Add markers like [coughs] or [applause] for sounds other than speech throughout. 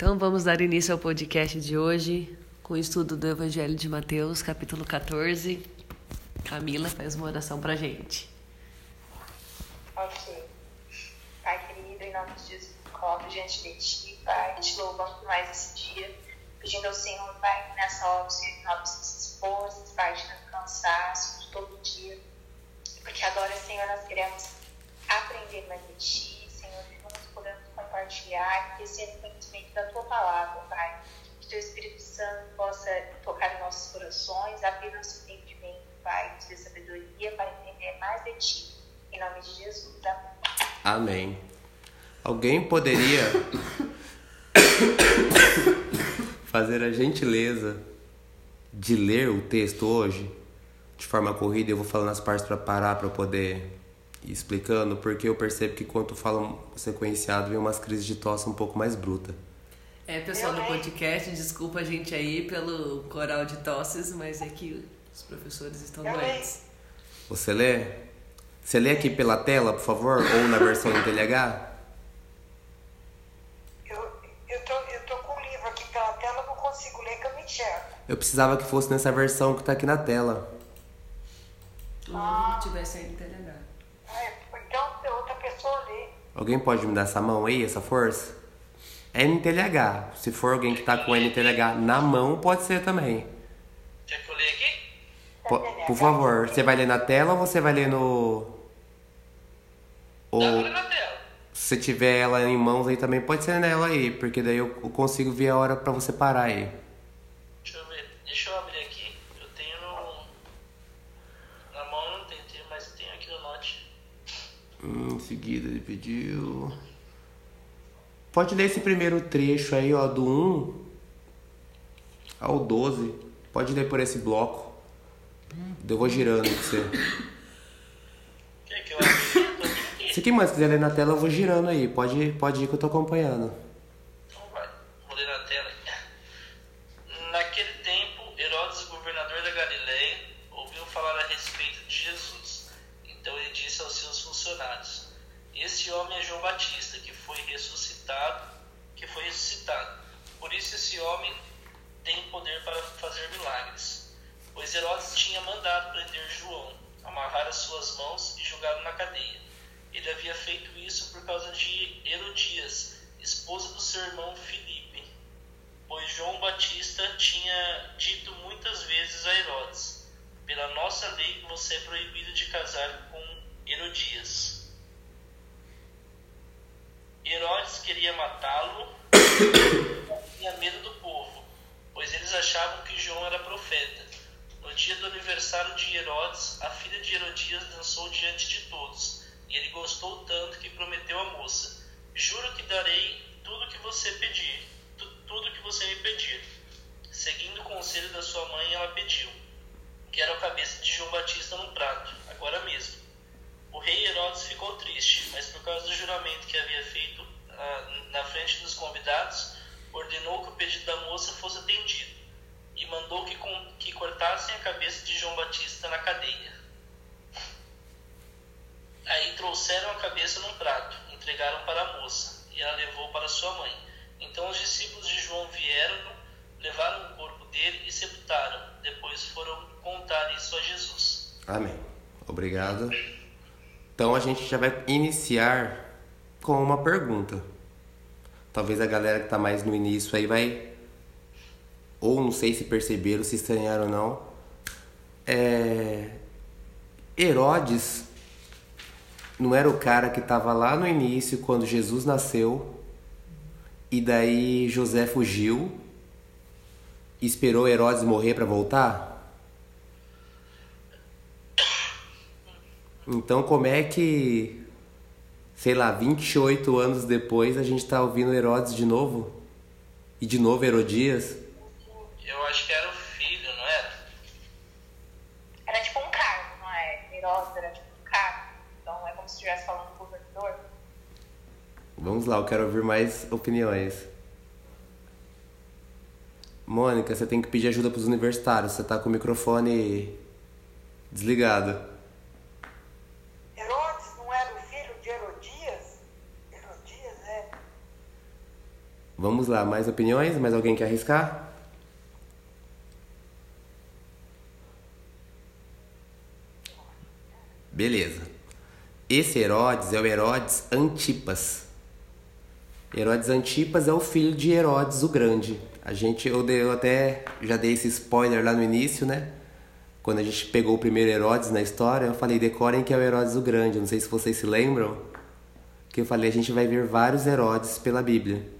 Então vamos dar início ao podcast de hoje com o estudo do Evangelho de Mateus, capítulo 14. Camila faz uma oração pra gente. Ok. Pai querido, em nome de Jesus, coloco diante de Ti, Pai, te louvando por mais esse dia, pedindo ao Senhor, Pai, que nessa hora Senhor renove nossas forças, Pai, de cansaço de todo dia, porque agora, Senhor, nós queremos aprender mais de Ti, compartilhar, crescer no conhecimento da Tua palavra, Pai, que Teu Espírito Santo possa tocar em nossos corações, abrir nosso entendimento, Pai, nos dê sabedoria para entender mais de Ti. Em nome de Jesus, amém. Alguém poderia [coughs] fazer a gentileza de ler o texto hoje de forma corrida? Eu vou falando as partes para parar para poder explicando, porque eu percebo que quando falam sequenciado vem umas crises de tosse um pouco mais bruta. É, pessoal do podcast, desculpa a gente aí pelo coral de tosses, mas é que os professores estão Eu doentes. Você lê? Você lê aqui pela tela, por favor, ou na versão em TLH? Eu, eu, tô, eu tô com o livro aqui pela tela, não consigo ler que eu não enxergo. Eu precisava que fosse nessa versão que tá aqui na tela. O livro que tivesse aí no TLH. Ah, é, então outra pessoa lê. Alguém pode me dar essa mão aí, essa força? NTLH. Se for alguém que tá com NTLH na mão, pode ser também. Quer que eu leia aqui? Po- por favor, você vai ler na tela ou você vai ler no. Ou ler na tela. se você tiver ela em mãos aí também, pode ser nela aí, porque daí eu eu consigo ver a hora pra você parar aí. Deixa eu ver. Deixa eu abrir aqui. Eu tenho no. Na mão eu não tenho, tenho, mas tenho aqui no note. Hum, em seguida ele pediu. Pode ler esse primeiro trecho aí, ó, do 1 ao 12. Pode ler por esse bloco. Eu vou girando pra você. Aqui. Se quem mais quiser ler na tela, eu vou girando aí. Pode, pode ir que eu tô acompanhando. Então vai. Vou ler na tela. Naquele tempo, Herodes, governador da Galileia, ouviu falar a respeito de Jesus. Então ele disse aos seus funcionários: Esse homem é João Batista, que foi ressuscitado, que foi ressuscitado. Por isso esse homem tem poder para fazer milagres. Pois Herodes tinha mandado prender João, amarrar as suas mãos e jogá-lo na cadeia. Ele havia feito isso por causa de Herodias, esposa do seu irmão Filipe, pois João Batista tinha dito muitas vezes a Herodes: Pela nossa lei você é proibido de casar com Herodias. Herodes queria matá-lo, tinha medo do povo, pois eles achavam que João era profeta. No dia do aniversário de Herodes, a filha de Herodias dançou diante de todos, e ele gostou tanto que prometeu à moça: Juro que darei tudo que você pedir, tu- tudo que você me pedir. Seguindo o conselho da sua mãe, ela pediu: Quero a cabeça de João Batista num prato, agora mesmo. O rei Herodes ficou triste, mas por causa do juramento que havia feito ah, na frente dos convidados, ordenou que o pedido da moça fosse atendido e mandou que, com- que cortassem a cabeça de João Batista na cadeia. Aí trouxeram a cabeça num prato, entregaram para a moça, e ela levou para sua mãe. Então os discípulos de João vieram, levaram o corpo dele e sepultaram. Depois foram contar isso a Jesus. Amém. Obrigado. Então a gente já vai iniciar com uma pergunta. Talvez a galera que tá mais no início aí vai. Ou não sei se perceberam, se estranharam ou não. É... Herodes não era o cara que tava lá no início quando Jesus nasceu. E daí José fugiu. Esperou Herodes morrer para voltar? Então, como é que, sei lá, 28 anos depois a gente tá ouvindo Herodes de novo? E de novo Herodias? Eu acho que era o filho, não era? Era tipo um cargo, não é? Herodes era tipo um cargo. Então é como se estivesse falando do governador. Vamos lá, eu quero ouvir mais opiniões. Mônica, você tem que pedir ajuda pros universitários. Você tá com o microfone desligado. Herodes não era o filho de Herodias? Herodias, é. Vamos lá, mais opiniões? Mais alguém quer arriscar? Beleza. Esse Herodes é o Herodes Antipas. Herodes Antipas é o filho de Herodes o Grande. A gente, eu, dei, eu até já dei esse spoiler lá no início, né? Quando a gente pegou o primeiro Herodes na história, eu falei, decorem que é o Herodes o Grande. Não sei se vocês se lembram. Que eu falei, a gente vai ver vários Herodes pela Bíblia.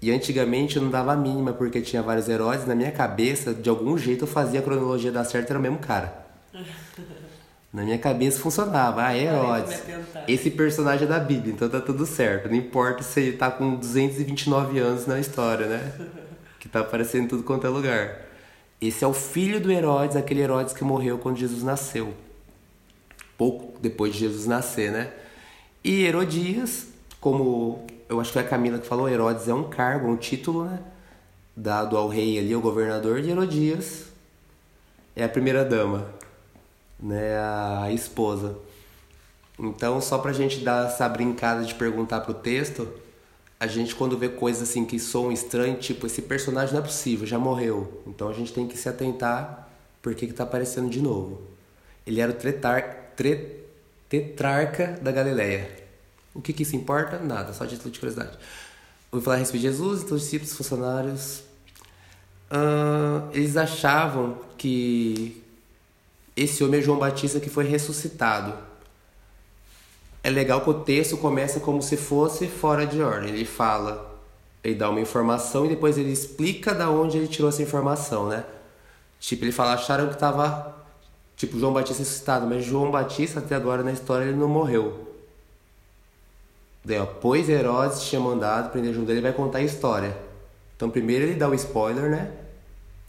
E antigamente eu não dava a mínima porque tinha vários Herodes. Na minha cabeça, de algum jeito, eu fazia a cronologia dar certo, era o mesmo cara. [laughs] Na minha cabeça funcionava. Ah, Herodes. Esse personagem é da Bíblia, então tá tudo certo. Não importa se ele tá com 229 anos na história, né? [laughs] Que tá aparecendo em tudo quanto é lugar. Esse é o filho do Herodes, aquele Herodes que morreu quando Jesus nasceu. Pouco depois de Jesus nascer, né? E Herodias, como eu acho que foi a Camila que falou, Herodes é um cargo, um título, né? Dado ao rei ali, ao governador de Herodias. É a primeira dama, né? A esposa. Então, só pra gente dar essa brincada de perguntar pro texto, a gente quando vê coisas assim que soam estranhas, tipo, esse personagem não é possível, já morreu. Então a gente tem que se atentar porque que tá aparecendo de novo. Ele era o tretar, tre, tetrarca da Galileia. O que que isso importa? Nada, só título de curiosidade. Vou falar a respeito de Jesus, então os discípulos, funcionários. Uh, eles achavam que esse homem é João Batista que foi ressuscitado é legal que o texto começa como se fosse fora de ordem. Ele fala, ele dá uma informação e depois ele explica da onde ele tirou essa informação, né? Tipo, ele fala, acharam que tava, tipo, João Batista ressuscitado, mas João Batista até agora na história ele não morreu. Daí, ó, pois Herodes tinha mandado prender junto dele, ele vai contar a história. Então, primeiro ele dá o spoiler, né?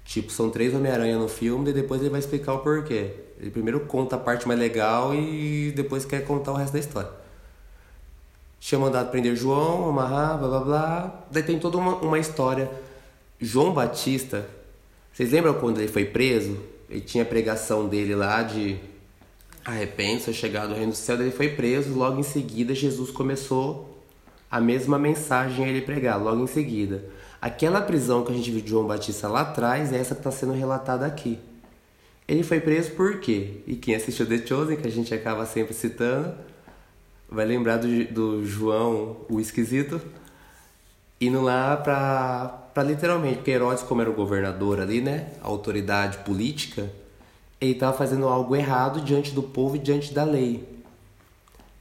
Tipo, são três Homem-Aranha no filme, e depois ele vai explicar o porquê. Ele primeiro conta a parte mais legal e depois quer contar o resto da história. Tinha mandado prender João, amarrar, blá blá blá. Daí tem toda uma, uma história. João Batista, vocês lembram quando ele foi preso? Ele tinha a pregação dele lá de arrepende-se, chegado ao reino do céu. Ele foi preso, logo em seguida Jesus começou a mesma mensagem a ele pregar, logo em seguida. Aquela prisão que a gente viu de João Batista lá atrás é essa que está sendo relatada aqui. Ele foi preso por quê? E quem assistiu The Chosen, que a gente acaba sempre citando, vai lembrar do, do João, o esquisito, indo lá pra literalmente, porque Herodes, como era o governador ali, né? A autoridade política, ele estava fazendo algo errado diante do povo e diante da lei.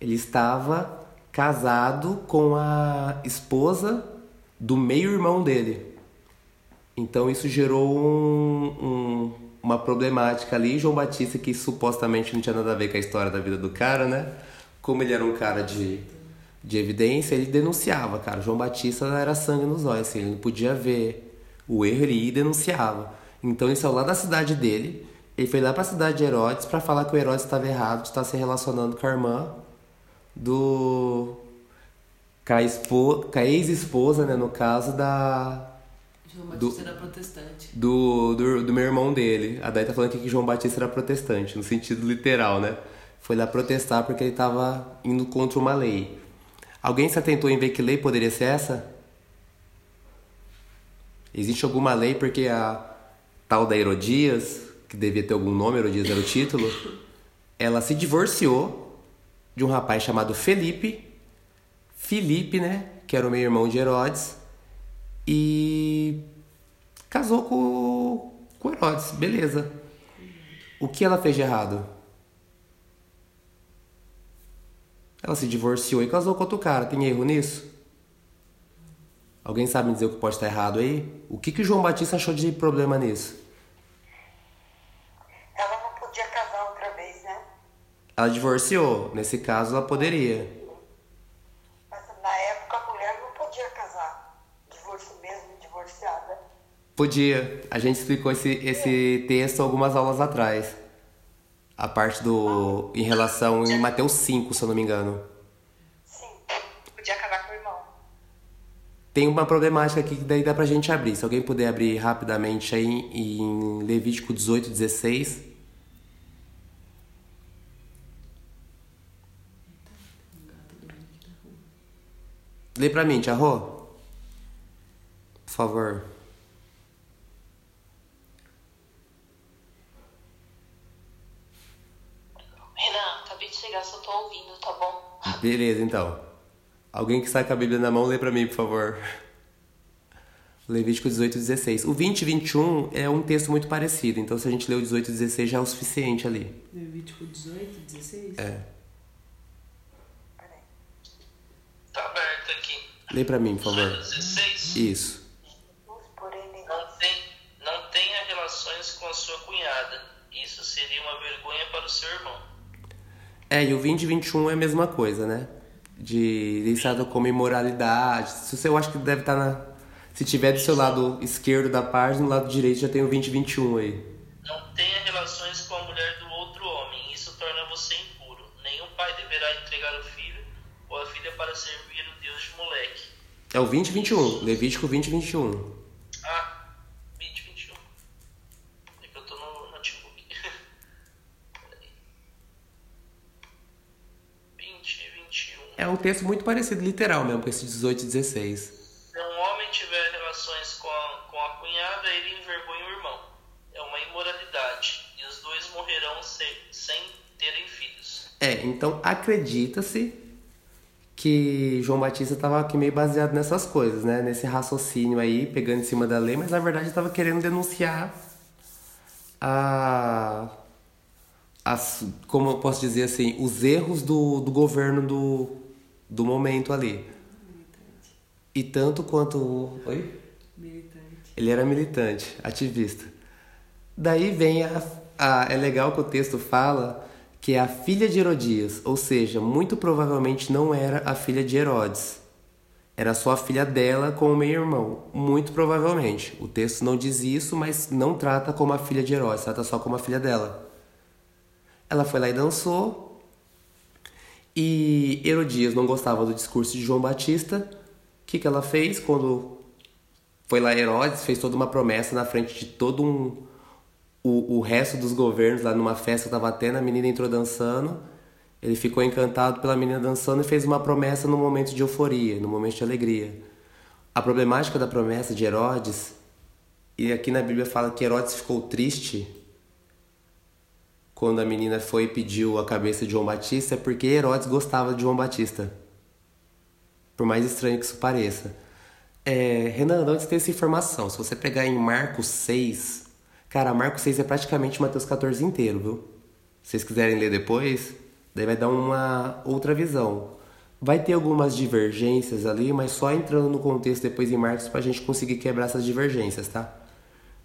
Ele estava casado com a esposa do meio-irmão dele. Então isso gerou um, um uma problemática ali. João Batista, que supostamente não tinha nada a ver com a história da vida do cara, né? Como ele era um cara de, de evidência, ele denunciava, cara. João Batista era sangue nos olhos, assim, ele não podia ver o erro, ele ia e denunciava. Então ele saiu lá da cidade dele, ele foi lá para a cidade de Herodes para falar que o Herodes estava errado de estar se relacionando com a irmã do. com a, ex-esposa, né, no caso, da, João Batista do, era protestante. Do, do, do, meu irmão dele. A Dai tá falando aqui que João Batista era protestante, no sentido literal, né? Foi lá protestar porque ele estava indo contra uma lei. Alguém se atentou em ver que lei poderia ser essa? Existe alguma lei porque a tal da Herodias, que devia ter algum nome, Herodias era o título, ela se divorciou de um rapaz chamado Felipe, Felipe, né? Que era o meio irmão de Herodes e casou com, com Herodes, beleza. O que ela fez de errado? Ela se divorciou e casou com outro cara. Tem erro nisso? Alguém sabe me dizer o que pode estar errado aí? O que, que o João Batista achou de problema nisso? Ela divorciou. Nesse caso, ela poderia. Podia. A gente explicou esse, esse texto algumas aulas atrás. A parte do. em relação em Mateus 5, se eu não me engano. Sim. Podia acabar com o irmão. Tem uma problemática aqui que daí dá pra gente abrir. Se alguém puder abrir rapidamente aí em Levítico 18, 16. Lê pra mim, Tia Rô. Por favor. Renan, acabei de chegar, só tô ouvindo, tá bom? Beleza, então. Alguém que está com a Bíblia na mão, lê pra mim, por favor. Levítico 18, 16. O 20 e 21 é um texto muito parecido, então se a gente ler o 18 e 16 já é o suficiente ali. Levítico 18, 16? É. Peraí. Tá aberto aqui. Lê pra mim, por favor. 16. Isso. Não, tem, não tenha relações com a sua cunhada. Isso seria uma vergonha para o seu irmão. É, e o 20 e 21 é a mesma coisa, né? De listado como imoralidade. Se você, eu acho que deve estar na. Se tiver do seu lado esquerdo da página, no lado direito já tem o 20 e 21 aí. É o 20 e 21. Levítico 20 e 21. Ah, 20, 21. É que eu tô no notebook. Peraí. 20, 21. É um texto muito parecido, literal mesmo, com esse 18 e 16. Se um homem tiver relações com a, com a cunhada, ele envergonha o irmão. É uma imoralidade. E os dois morrerão se, sem terem filhos. É, então acredita-se que João Batista estava aqui meio baseado nessas coisas, né? Nesse raciocínio aí, pegando em cima da lei, mas na verdade estava querendo denunciar a, as, como eu posso dizer assim, os erros do, do governo do, do momento ali. E tanto quanto. Oi? Militante. Ele era militante, ativista. Daí vem a, a. É legal que o texto fala que é a filha de Herodias, ou seja, muito provavelmente não era a filha de Herodes. Era só a filha dela com o meio-irmão. Muito provavelmente. O texto não diz isso, mas não trata como a filha de Herodes, trata só como a filha dela. Ela foi lá e dançou. E Herodias não gostava do discurso de João Batista. O que, que ela fez quando foi lá Herodes, fez toda uma promessa na frente de todo um o, o resto dos governos lá numa festa que tava tendo, a menina entrou dançando. Ele ficou encantado pela menina dançando e fez uma promessa no momento de euforia, no momento de alegria. A problemática da promessa de Herodes, e aqui na Bíblia fala que Herodes ficou triste quando a menina foi e pediu a cabeça de João Batista, é porque Herodes gostava de João Batista. Por mais estranho que isso pareça. É, Renan, você tem essa informação? Se você pegar em Marcos 6, cara, Marcos 6 é praticamente Mateus 14 inteiro, viu? Se vocês quiserem ler depois, daí vai dar uma outra visão. Vai ter algumas divergências ali, mas só entrando no contexto depois em Marcos pra gente conseguir quebrar essas divergências, tá?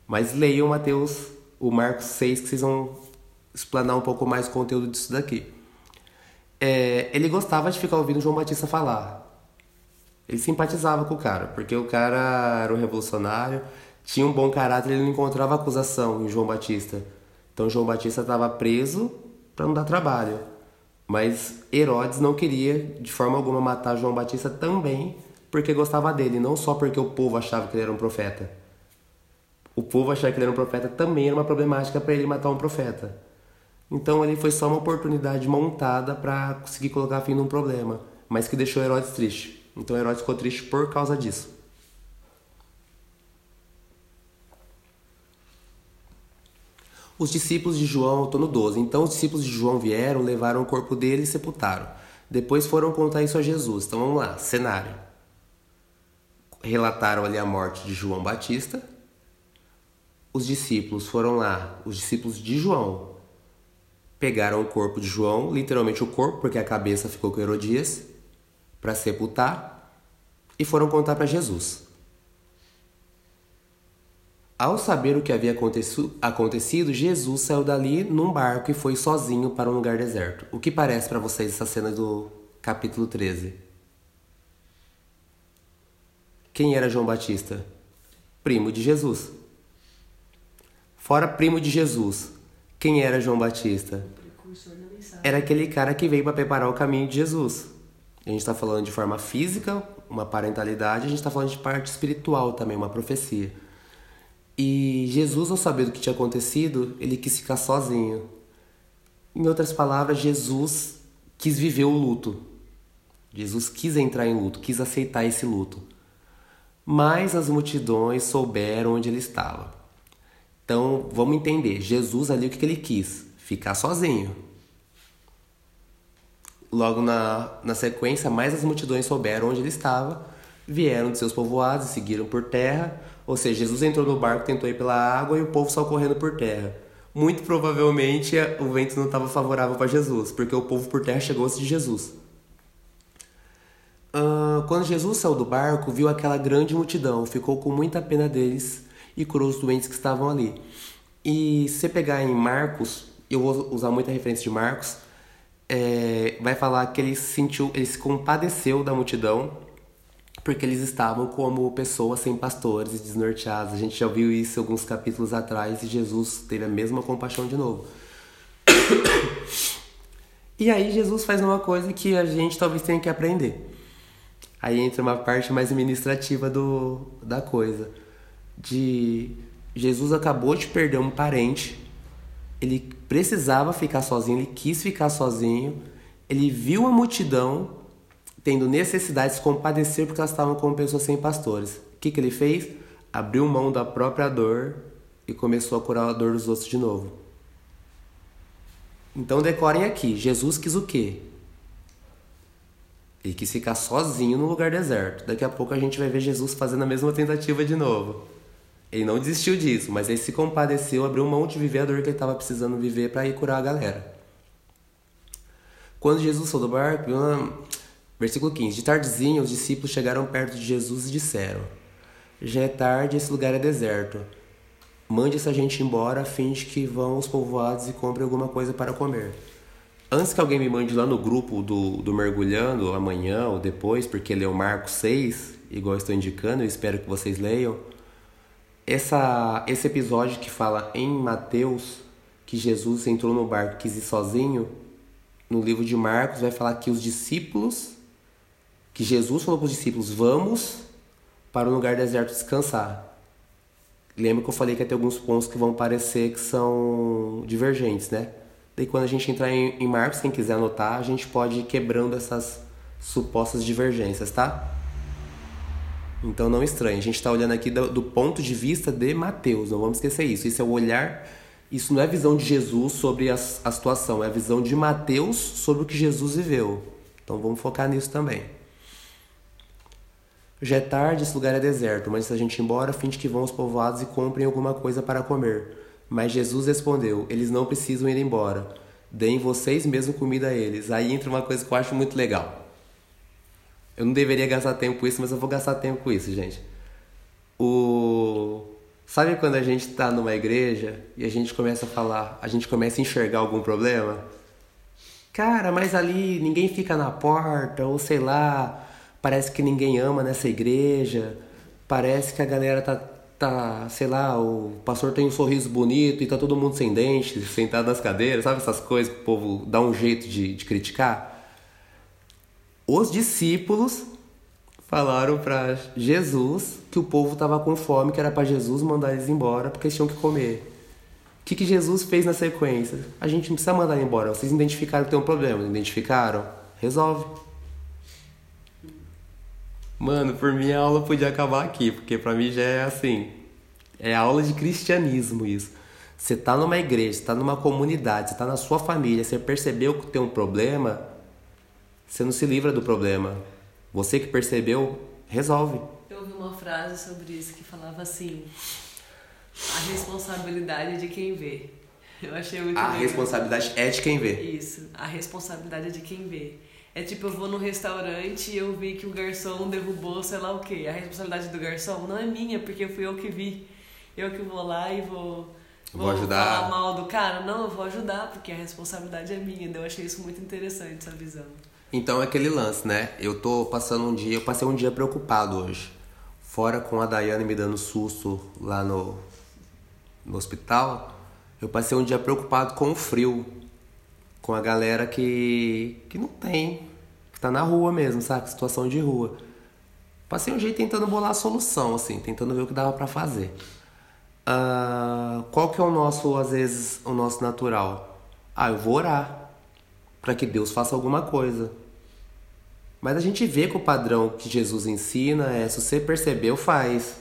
Mas leiam Mateus, o Marcos 6, que vocês vão explanar um pouco mais o conteúdo disso daqui. É, ele gostava de ficar ouvindo João Batista falar. Ele simpatizava com o cara, porque o cara era um revolucionário, tinha um bom caráter, ele não encontrava acusação em João Batista. Então João Batista estava preso para não dar trabalho. Mas Herodes não queria de forma alguma matar João Batista também porque gostava dele, não só porque o povo achava que ele era um profeta. O povo achar que ele era um profeta também era uma problemática para ele matar um profeta. Então ali foi só uma oportunidade montada para conseguir colocar fim num problema, mas que deixou Herodes triste. Então Herodes ficou triste por causa disso. Os discípulos de João, tô no 12. Então os discípulos de João vieram, levaram o corpo dele e sepultaram. Depois foram contar isso a Jesus. Então vamos lá, cenário. Relataram ali a morte de João Batista. Os discípulos foram lá, os discípulos de João, pegaram o corpo de João, literalmente o corpo, porque a cabeça ficou com Herodias, para sepultar, e foram contar para Jesus. Ao saber o que havia acontecido, Jesus saiu dali num barco e foi sozinho para um lugar deserto. O que parece para vocês essa cena do capítulo 13? Quem era João Batista? Primo de Jesus. Fora primo de Jesus, quem era João Batista? Era aquele cara que veio para preparar o caminho de Jesus. A gente está falando de forma física, uma parentalidade, a gente está falando de parte espiritual também, uma profecia. E Jesus, ao saber do que tinha acontecido, ele quis ficar sozinho. Em outras palavras, Jesus quis viver o luto. Jesus quis entrar em luto, quis aceitar esse luto. mas as multidões souberam onde ele estava. Então, vamos entender. Jesus ali, o que, que ele quis? Ficar sozinho. Logo na, na sequência, mais as multidões souberam onde ele estava, vieram de seus povoados e seguiram por terra. Ou seja, Jesus entrou no barco, tentou ir pela água e o povo saiu correndo por terra. Muito provavelmente o vento não estava favorável para Jesus, porque o povo por terra chegou antes de Jesus. Uh, quando Jesus saiu do barco, viu aquela grande multidão, ficou com muita pena deles e curou os doentes que estavam ali. E se pegar em Marcos, eu vou usar muita referência de Marcos, é, vai falar que ele se sentiu, ele se compadeceu da multidão porque eles estavam como pessoas sem pastores e. A gente já viu isso alguns capítulos atrás e Jesus teve a mesma compaixão de novo. [coughs] E aí Jesus faz uma coisa que a gente talvez tenha que aprender. Aí entra uma parte mais administrativa do, da coisa. De Jesus acabou de perder um parente ele precisava ficar sozinho, ele quis ficar sozinho, ele viu a multidão tendo necessidade de se compadecer porque elas estavam como pessoas sem pastores. O que, que ele fez? Abriu mão da própria dor e começou a curar a dor dos outros de novo. Então decorem aqui, Jesus quis o quê? Ele quis ficar sozinho no lugar deserto. Daqui a pouco a gente vai ver Jesus fazendo a mesma tentativa de novo. Ele não desistiu disso, mas ele se compadeceu, abriu mão de viver a dor que ele estava precisando viver para ir curar a galera. Quando Jesus saiu do barco, versículo 15: De tardezinha, os discípulos chegaram perto de Jesus e disseram: Já é tarde, esse lugar é deserto. Mande essa gente embora a fim de que vão aos povoados e comprem alguma coisa para comer. Antes que alguém me mande lá no grupo do, do Mergulhando, amanhã ou depois, porque leu Marcos 6, igual estou indicando, eu espero que vocês leiam essa, esse episódio que fala em Mateus que Jesus entrou no barco e quis ir sozinho, no livro de Marcos vai falar que os discípulos, que Jesus falou para os discípulos, vamos para um lugar deserto descansar. Lembra que eu falei que ter alguns pontos que vão parecer que são divergentes, né? Daí quando a gente entrar em, em Marcos, quem quiser anotar, a gente pode ir quebrando essas supostas divergências, tá? Então não estranhe, a gente está olhando aqui do, do, ponto de vista de Mateus, não vamos esquecer isso. Isso é o olhar, isso não é visão de Jesus sobre a, a situação, é a visão de Mateus sobre o que Jesus viveu. Então vamos focar nisso também. Já é tarde, esse lugar é deserto, mas se a gente ir embora, de que vão aos povoados e comprem alguma coisa para comer. Mas Jesus respondeu: Eles não precisam ir embora. Deem vocês mesmo comida a eles. Aí entra uma coisa que eu acho muito legal. Eu não deveria gastar tempo com isso, mas eu vou gastar tempo com isso, gente. O Sabe quando a gente está numa igreja e a gente começa a falar, a gente começa a enxergar algum problema? Cara, mas ali ninguém fica na porta, ou sei lá, parece que ninguém ama nessa igreja, parece que a galera tá, tá, sei lá, o pastor tem um sorriso bonito e tá todo mundo sem dente, sentado nas cadeiras, sabe essas coisas que o povo dá um jeito de, de criticar? os discípulos falaram para Jesus que o povo estava com fome, que era para Jesus mandar eles embora, porque eles tinham que comer. O que, que Jesus fez na sequência? A gente não precisa mandar embora. Vocês identificaram que tem um problema, identificaram? Resolve. Mano, por mim a aula podia acabar aqui, porque para mim já é assim. É aula de cristianismo isso. Você tá numa igreja, você tá numa comunidade, você tá na sua família, você percebeu que tem um problema, você não se livra do problema. Você que percebeu, resolve. Eu ouvi uma frase sobre isso que falava assim: a responsabilidade é de quem vê. Eu achei muito A legal. responsabilidade é de quem vê. Isso, a responsabilidade é de quem vê. É tipo, eu vou no restaurante e eu vi que o garçom derrubou sei lá o quê. A responsabilidade do garçom não é minha, porque fui eu que vi. Eu que vou lá e vou, vou, vou ajudar. falar mal do cara. Não, eu vou ajudar, porque a responsabilidade é minha. Eu achei isso muito interessante, essa visão. Então é aquele lance, né? Eu tô passando um dia, eu passei um dia preocupado hoje. Fora com a Daiane me dando susto lá no, no hospital, eu passei um dia preocupado com o frio. Com a galera que, que não tem, que tá na rua mesmo, sabe? Situação de rua. Passei um dia tentando bolar a solução, assim, tentando ver o que dava para fazer. Uh, qual que é o nosso, às vezes, o nosso natural? Ah, eu vou orar para que Deus faça alguma coisa. Mas a gente vê que o padrão que Jesus ensina é: se você percebeu, faz.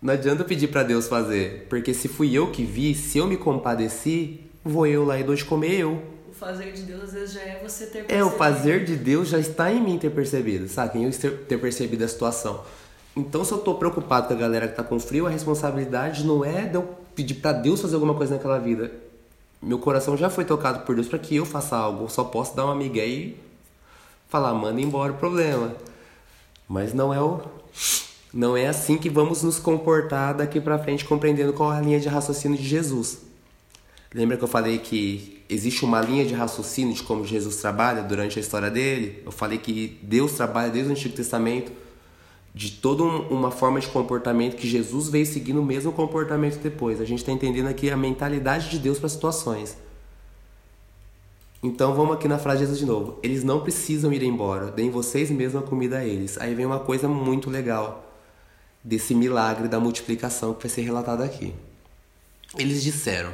Não adianta pedir para Deus fazer, porque se fui eu que vi, se eu me compadeci, vou eu lá e dou de comer eu. O fazer de Deus às vezes já é você ter É, o percebido. fazer de Deus já está em mim ter percebido, sabe? Em eu ter percebido a situação. Então, se eu tô preocupado com a galera que tá com frio, a responsabilidade não é de eu pedir pra Deus fazer alguma coisa naquela vida. Meu coração já foi tocado por Deus para que eu faça algo. Eu só posso dar uma migué e falar, manda embora o problema. Mas não é o não é assim que vamos nos comportar daqui pra frente, compreendendo qual é a linha de raciocínio de Jesus. Lembra que eu falei que existe uma linha de raciocínio de como Jesus trabalha durante a história dele? Eu falei que Deus trabalha desde o Antigo Testamento de toda um- uma forma de comportamento que Jesus veio seguindo o mesmo comportamento depois. A gente está entendendo aqui a mentalidade de Deus para situações. Então vamos aqui na frase de Jesus de novo. Eles não precisam ir embora, deem vocês mesmos a comida a eles. Aí vem uma coisa muito legal desse milagre da multiplicação que vai ser relatado aqui. Eles disseram: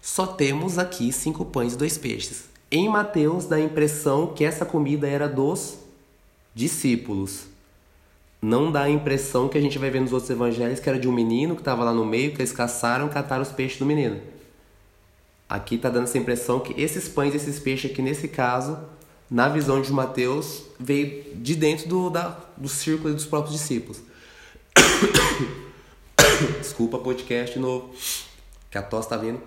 Só temos aqui cinco pães e dois peixes. Em Mateus dá a impressão que essa comida era dos discípulos. Não dá a impressão que a gente vai ver nos outros evangelhos que era de um menino que estava lá no meio, que eles caçaram e cataram os peixes do menino. Aqui está dando essa impressão que esses pães, esses peixes aqui, nesse caso, na visão de Mateus, veio de dentro do, da, do círculo dos próprios discípulos. [coughs] Desculpa, podcast novo, que a tosse tá vindo.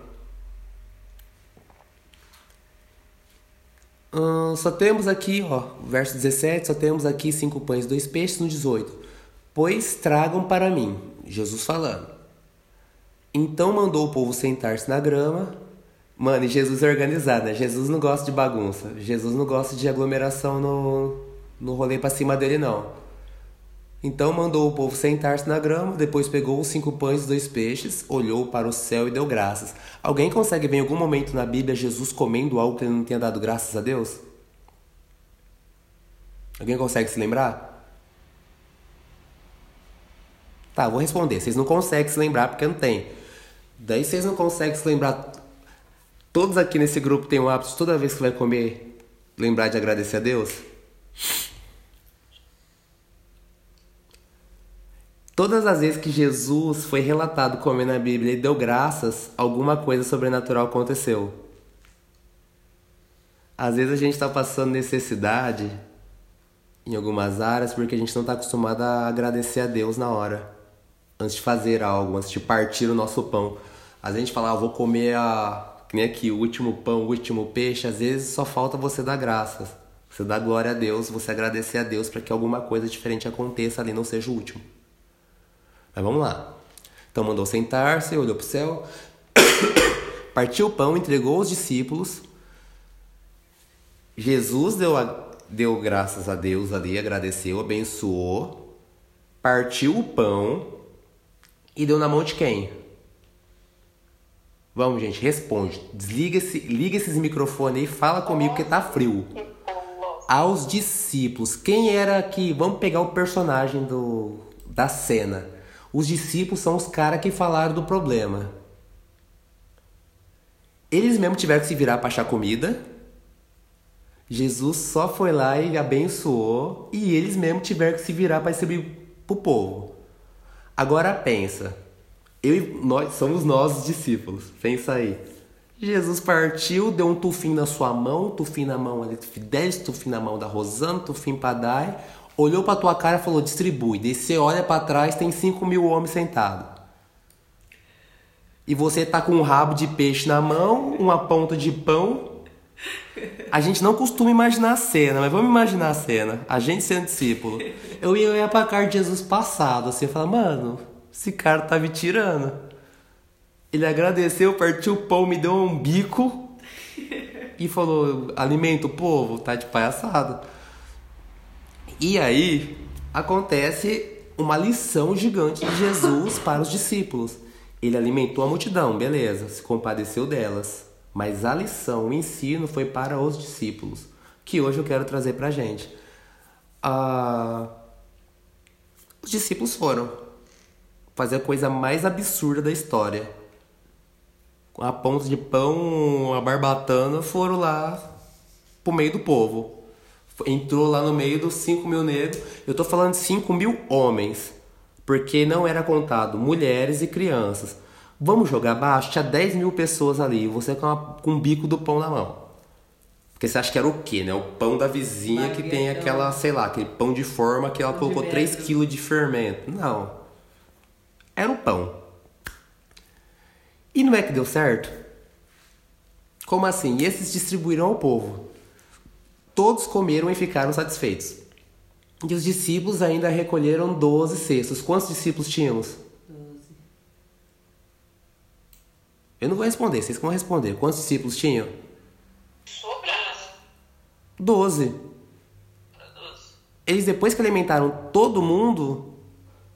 Só temos aqui, ó, verso 17, só temos aqui cinco pães dois peixes no 18. Pois tragam para mim, Jesus falando. Então mandou o povo sentar-se na grama. Mano, e Jesus é organizado, né? Jesus não gosta de bagunça. Jesus não gosta de aglomeração no, no rolê pra cima dele, não. Então mandou o povo sentar-se na grama, depois pegou os cinco pães e dois peixes, olhou para o céu e deu graças. Alguém consegue ver em algum momento na Bíblia Jesus comendo algo que ele não tenha dado graças a Deus? Alguém consegue se lembrar? Tá, vou responder. Vocês não conseguem se lembrar porque não tem. Daí vocês não conseguem se lembrar. Todos aqui nesse grupo têm o hábito toda vez que vai comer lembrar de agradecer a Deus? Todas as vezes que Jesus foi relatado comendo na Bíblia e deu graças, alguma coisa sobrenatural aconteceu. Às vezes a gente está passando necessidade em algumas áreas porque a gente não está acostumado a agradecer a Deus na hora, antes de fazer algo, antes de partir o nosso pão. Às vezes a gente fala, ah, vou comer a. Que nem aqui, o último pão, o último peixe. Às vezes só falta você dar graças. Você dar glória a Deus, você agradecer a Deus para que alguma coisa diferente aconteça ali, não seja o último. Mas vamos lá. Então mandou sentar-se, olhou para o céu, [coughs] partiu o pão, entregou aos discípulos. Jesus deu, a- deu graças a Deus ali, agradeceu, abençoou, partiu o pão e deu na mão de quem? Vamos, gente, responde. Desliga esse, liga esses microfones aí e fala comigo que tá frio. Aos discípulos. Quem era que. Vamos pegar o personagem do, da cena. Os discípulos são os caras que falaram do problema. Eles mesmo tiveram que se virar para achar comida. Jesus só foi lá e abençoou. E eles mesmo tiveram que se virar para distribuir pro povo. Agora pensa. Eu nós somos nós os discípulos. Pensa aí. Jesus partiu, deu um tufim na sua mão, tufim na mão ali, dez tufim na mão da Rosana, tufim pra Dai, olhou pra tua cara e falou, distribui. Daí você olha pra trás, tem 5 mil homens sentados. E você tá com um rabo de peixe na mão, uma ponta de pão. A gente não costuma imaginar a cena, mas vamos imaginar a cena. A gente sendo discípulo. Eu ia olhar pra cara de Jesus passado, assim, e falar, mano, esse cara tá me tirando. Ele agradeceu, partiu o pão, me deu um bico e falou: alimenta o povo, tá de palhaçada. E aí acontece uma lição gigante de Jesus para os discípulos. Ele alimentou a multidão, beleza, se compadeceu delas. Mas a lição, o ensino foi para os discípulos, que hoje eu quero trazer pra gente. Ah, os discípulos foram fazer a coisa mais absurda da história. A ponta de pão, a barbatana, foram lá pro meio do povo. Entrou lá no meio dos 5 mil negros. Eu tô falando de 5 mil homens, porque não era contado mulheres e crianças. Vamos jogar baixo? Tinha 10 mil pessoas ali, você com, a, com o bico do pão na mão. Porque você acha que era o quê, né? O pão da vizinha que tem aquela, sei lá, aquele pão de forma que ela Pão colocou 3 metro. quilos de fermento. Não. Era o pão. E não é que deu certo? Como assim? E esses distribuíram ao povo. Todos comeram e ficaram satisfeitos. E os discípulos ainda recolheram 12 cestos. Quantos discípulos tínhamos? Eu não vou responder, vocês vão responder. Quantos discípulos tinham? Sobre. 12. Para 12. Eles, depois que alimentaram todo mundo,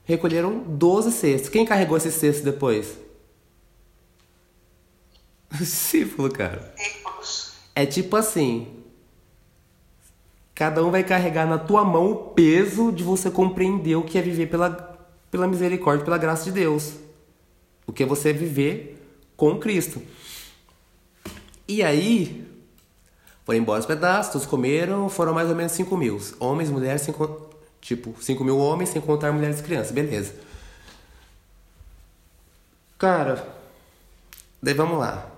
recolheram 12 cestos. Quem carregou esses cestos depois? [laughs] O discípulo, cara. É tipo assim. Cada um vai carregar na tua mão o peso de você compreender o que é viver pela, pela misericórdia, pela graça de Deus. O que é você viver com Cristo. E aí, foram embora os pedaços, todos comeram, foram mais ou menos 5 mil. Homens, mulheres, sem, con- tipo, 5 mil homens, sem contar mulheres e crianças. Beleza. Cara, daí vamos lá.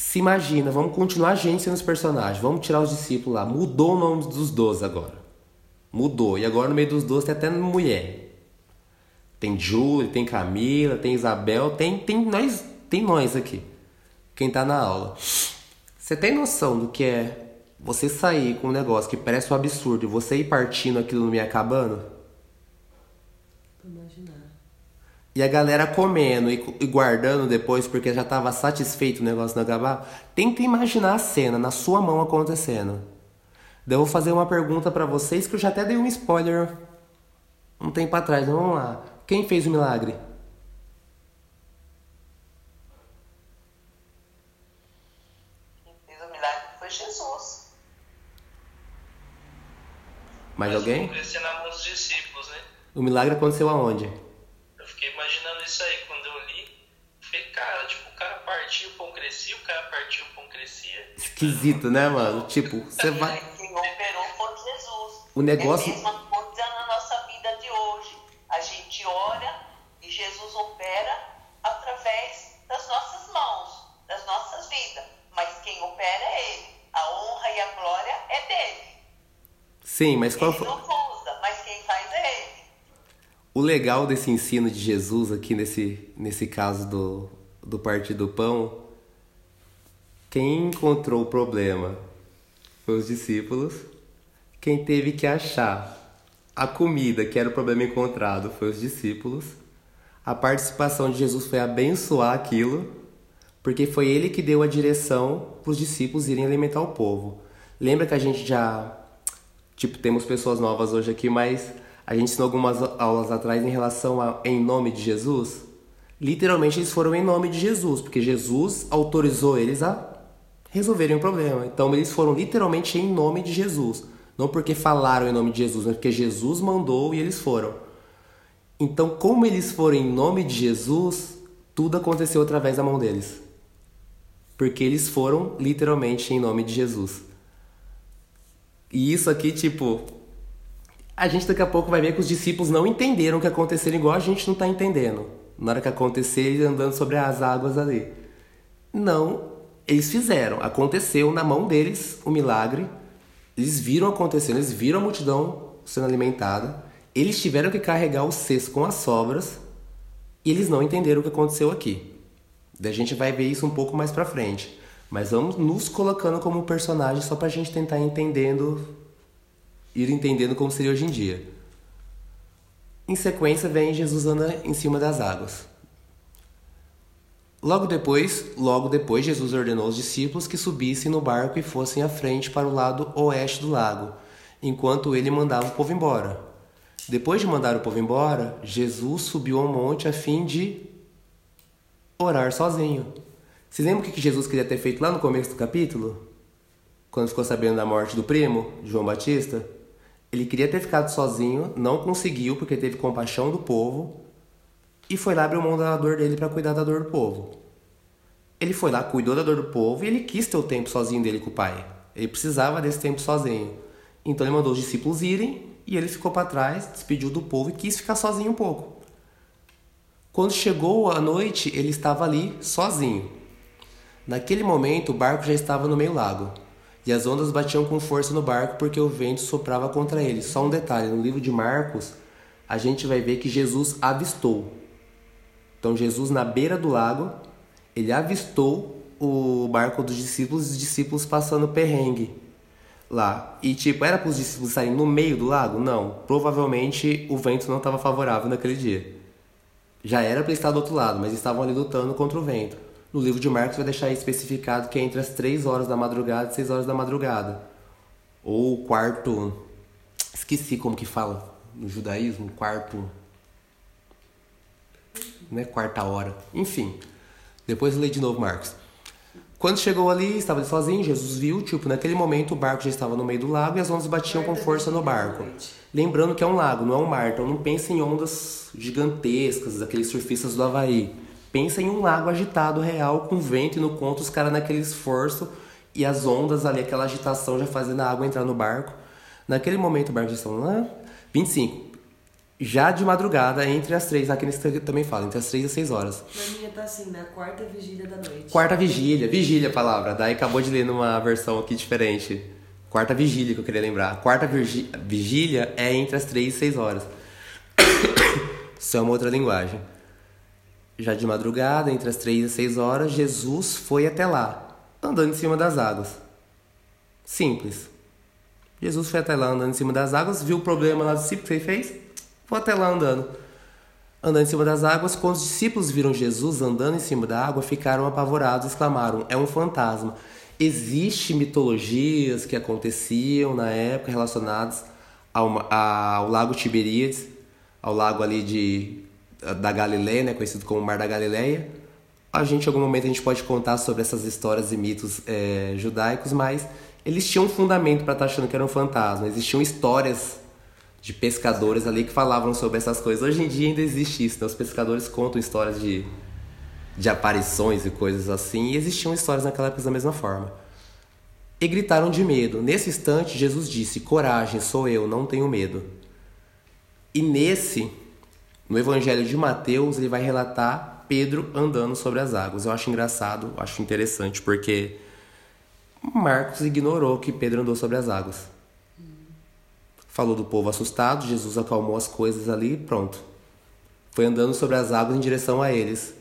Se imagina, vamos continuar a gente sendo os personagens. Vamos tirar os discípulos lá. Mudou o nome dos 12 agora. Mudou. E agora no meio dos 12 tem até mulher. Tem Júlia, tem Camila, tem Isabel, tem, tem, nós, tem nós aqui. Quem tá na aula. Você tem noção do que é você sair com um negócio que parece um absurdo e você ir partindo aquilo no me acabando? Pra imaginar. E a galera comendo e, e guardando depois porque já tava satisfeito o negócio não acabar. Tenta imaginar a cena na sua mão acontecendo. Daí eu vou fazer uma pergunta pra vocês que eu já até dei um spoiler um tempo atrás. Então, vamos lá. Quem fez o milagre? Quem fez o milagre foi Jesus. Mais Mas alguém? Crescer na mão dos discípulos, né? O milagre aconteceu aonde? Esquisito, né, mano? Tipo, você vai. Quem operou foi Jesus. O negócio- É a mesma coisa na nossa vida de hoje. A gente ora e Jesus opera através das nossas mãos, das nossas vidas. Mas quem opera é Ele. A honra e a glória é dele. Sim, mas qual foi. é. O legal desse ensino de Jesus aqui nesse, nesse caso do, do partir do pão, quem encontrou o problema os discípulos. Quem teve que achar a comida, que era o problema encontrado, foi os discípulos. A participação de Jesus foi abençoar aquilo, porque foi ele que deu a direção para os discípulos irem alimentar o povo. Lembra que a gente já Tipo, temos pessoas novas hoje aqui, mas a gente ensinou algumas aulas atrás em relação a em nome de Jesus. Literalmente eles foram em nome de Jesus, porque Jesus autorizou eles a resolverem o problema. Então eles foram literalmente em nome de Jesus. Não porque falaram em nome de Jesus, mas porque Jesus mandou e eles foram. Então, como eles foram em nome de Jesus, tudo aconteceu através da mão deles. Porque eles foram literalmente em nome de Jesus. E isso aqui, tipo. A gente daqui a pouco vai ver que os discípulos não entenderam o que aconteceu, igual a gente não tá entendendo. Na hora que acontecer, eles andando sobre as águas ali. Não, eles fizeram. Aconteceu na mão deles o milagre. Eles viram acontecendo, eles viram a multidão sendo alimentada. Eles tiveram que carregar o cesto com as sobras. E eles não entenderam o que aconteceu aqui. Daí a gente vai ver isso um pouco mais pra frente. Mas vamos nos colocando como personagem só pra gente tentar entendendo, ir entendendo como seria hoje em dia. Em sequência vem Jesus anda em cima das águas. Logo depois, logo depois Jesus ordenou aos discípulos que subissem no barco e fossem à frente para o lado oeste do lago, enquanto ele mandava o povo embora. Depois de mandar o povo embora, Jesus subiu ao monte a fim de orar sozinho. Vocês lembram o que Jesus queria ter feito lá no começo do capítulo? Quando ficou sabendo da morte do primo, João Batista? Ele queria ter ficado sozinho, não conseguiu porque teve compaixão do povo e foi lá abrir mão da dor dele para cuidar da dor do povo. Ele foi lá, cuidou da dor do povo e ele quis ter o tempo sozinho dele com o pai. Ele precisava desse tempo sozinho. Então ele mandou os discípulos irem e ele ficou para trás, despediu do povo e quis ficar sozinho um pouco. Quando chegou a noite, ele estava ali sozinho. Naquele momento, o barco já estava no meio lago e as ondas batiam com força no barco porque o vento soprava contra ele. Só um detalhe: no livro de Marcos, a gente vai ver que Jesus avistou. Então, Jesus, na beira do lago, ele avistou o barco dos discípulos e os discípulos passando perrengue lá. E, tipo, era para os discípulos estarem no meio do lago? Não. Provavelmente o vento não estava favorável naquele dia. Já era para estar do outro lado, mas estavam ali lutando contra o vento. No livro de Marcos vai deixar especificado que é entre as 3 horas da madrugada e 6 horas da madrugada. Ou quarto. Esqueci como que fala no judaísmo, quarto. Não é quarta hora. Enfim. Depois eu leio de novo Marcos. Quando chegou ali, estava sozinho, Jesus viu, tipo, naquele momento o barco já estava no meio do lago e as ondas batiam com força no barco. Lembrando que é um lago, não é um mar, então não pense em ondas gigantescas, daqueles surfistas do Havaí. Pensa em um lago agitado real, com vento e no conto os caras naquele esforço e as ondas ali, aquela agitação já fazendo a água entrar no barco. Naquele momento o barco já estava lá, 25 já de madrugada, entre as três, aqui nesse também fala, entre as três e as seis horas. Na minha tá assim, na quarta vigília da noite. Quarta vigília, vigília a palavra. Daí acabou de ler numa versão aqui diferente. Quarta vigília que eu queria lembrar. Quarta vigília é entre as três e seis horas. [coughs] Isso é uma outra linguagem. Já de madrugada, entre as três e as seis horas, Jesus foi até lá, andando em cima das águas. Simples. Jesus foi até lá andando em cima das águas, viu o problema lá do discípulo que ele fez? Vou até lá andando. Andando em cima das águas, quando os discípulos viram Jesus andando em cima da água, ficaram apavorados e exclamaram: É um fantasma. Existem mitologias que aconteciam na época relacionadas ao, ao lago Tiberíades, ao lago ali de, da Galileia, né, conhecido como Mar da Galileia. A gente, em algum momento, a gente pode contar sobre essas histórias e mitos é, judaicos, mas eles tinham um fundamento para estar tá achando que era um fantasma. Existiam histórias de pescadores ali que falavam sobre essas coisas. Hoje em dia ainda existe isso, né? Os pescadores contam histórias de, de aparições e coisas assim, e existiam histórias naquela época da mesma forma. E gritaram de medo. Nesse instante, Jesus disse: Coragem, sou eu, não tenho medo. E nesse, no Evangelho de Mateus, ele vai relatar Pedro andando sobre as águas. Eu acho engraçado, acho interessante, porque Marcos ignorou que Pedro andou sobre as águas. Falou do povo assustado, Jesus acalmou as coisas ali e pronto. Foi andando sobre as águas em direção a eles.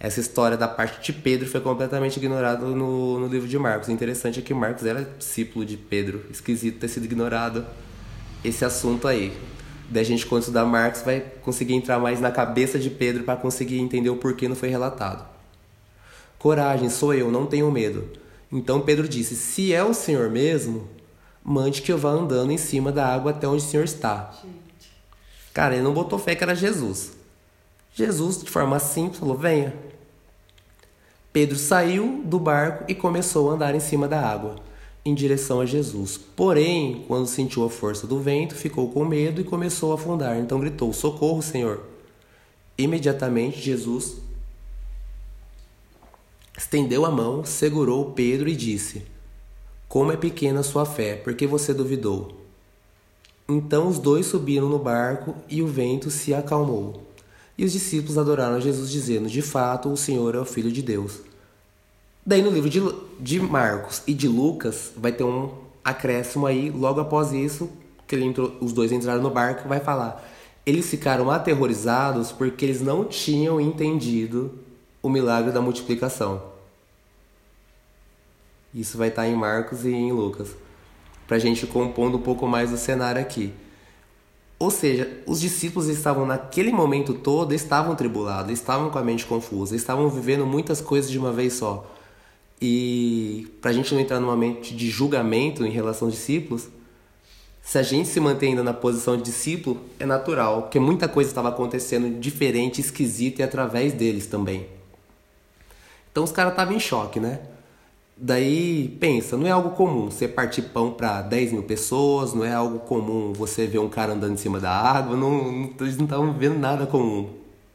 Essa história da parte de Pedro foi completamente ignorada no, no livro de Marcos. O interessante é que Marcos era discípulo de Pedro. Esquisito ter sido ignorado esse assunto aí. Daí a gente, quando estudar Marcos, vai conseguir entrar mais na cabeça de Pedro para conseguir entender o porquê não foi relatado. Coragem, sou eu, não tenho medo. Então Pedro disse: Se é o Senhor mesmo, mande que eu vá andando em cima da água até onde o Senhor está. Gente. Cara, ele não botou fé que era Jesus. Jesus, de forma simples, falou: venha. Pedro saiu do barco e começou a andar em cima da água, em direção a Jesus. Porém, quando sentiu a força do vento, ficou com medo e começou a afundar. Então gritou: Socorro, Senhor! Imediatamente, Jesus estendeu a mão, segurou Pedro e disse: como é pequena sua fé, porque você duvidou? Então os dois subiram no barco e o vento se acalmou. E os discípulos adoraram Jesus, dizendo: De fato, o Senhor é o Filho de Deus. Daí no livro de, de Marcos e de Lucas vai ter um acréscimo aí, logo após isso, que entrou, os dois entraram no barco, vai falar. Eles ficaram aterrorizados porque eles não tinham entendido o milagre da multiplicação. Isso vai estar em Marcos e em Lucas, para a gente compondo um pouco mais o cenário aqui. Ou seja, os discípulos estavam naquele momento todo, estavam tribulados, estavam com a mente confusa, estavam vivendo muitas coisas de uma vez só. E para a gente não entrar numa mente de julgamento em relação aos discípulos, se a gente se mantém ainda na posição de discípulo, é natural, porque muita coisa estava acontecendo diferente, esquisita e através deles também. Então os caras estavam em choque, né? Daí pensa, não é algo comum você partir pão para 10 mil pessoas, não é algo comum você ver um cara andando em cima da água, não, não eles não estavam vendo nada comum.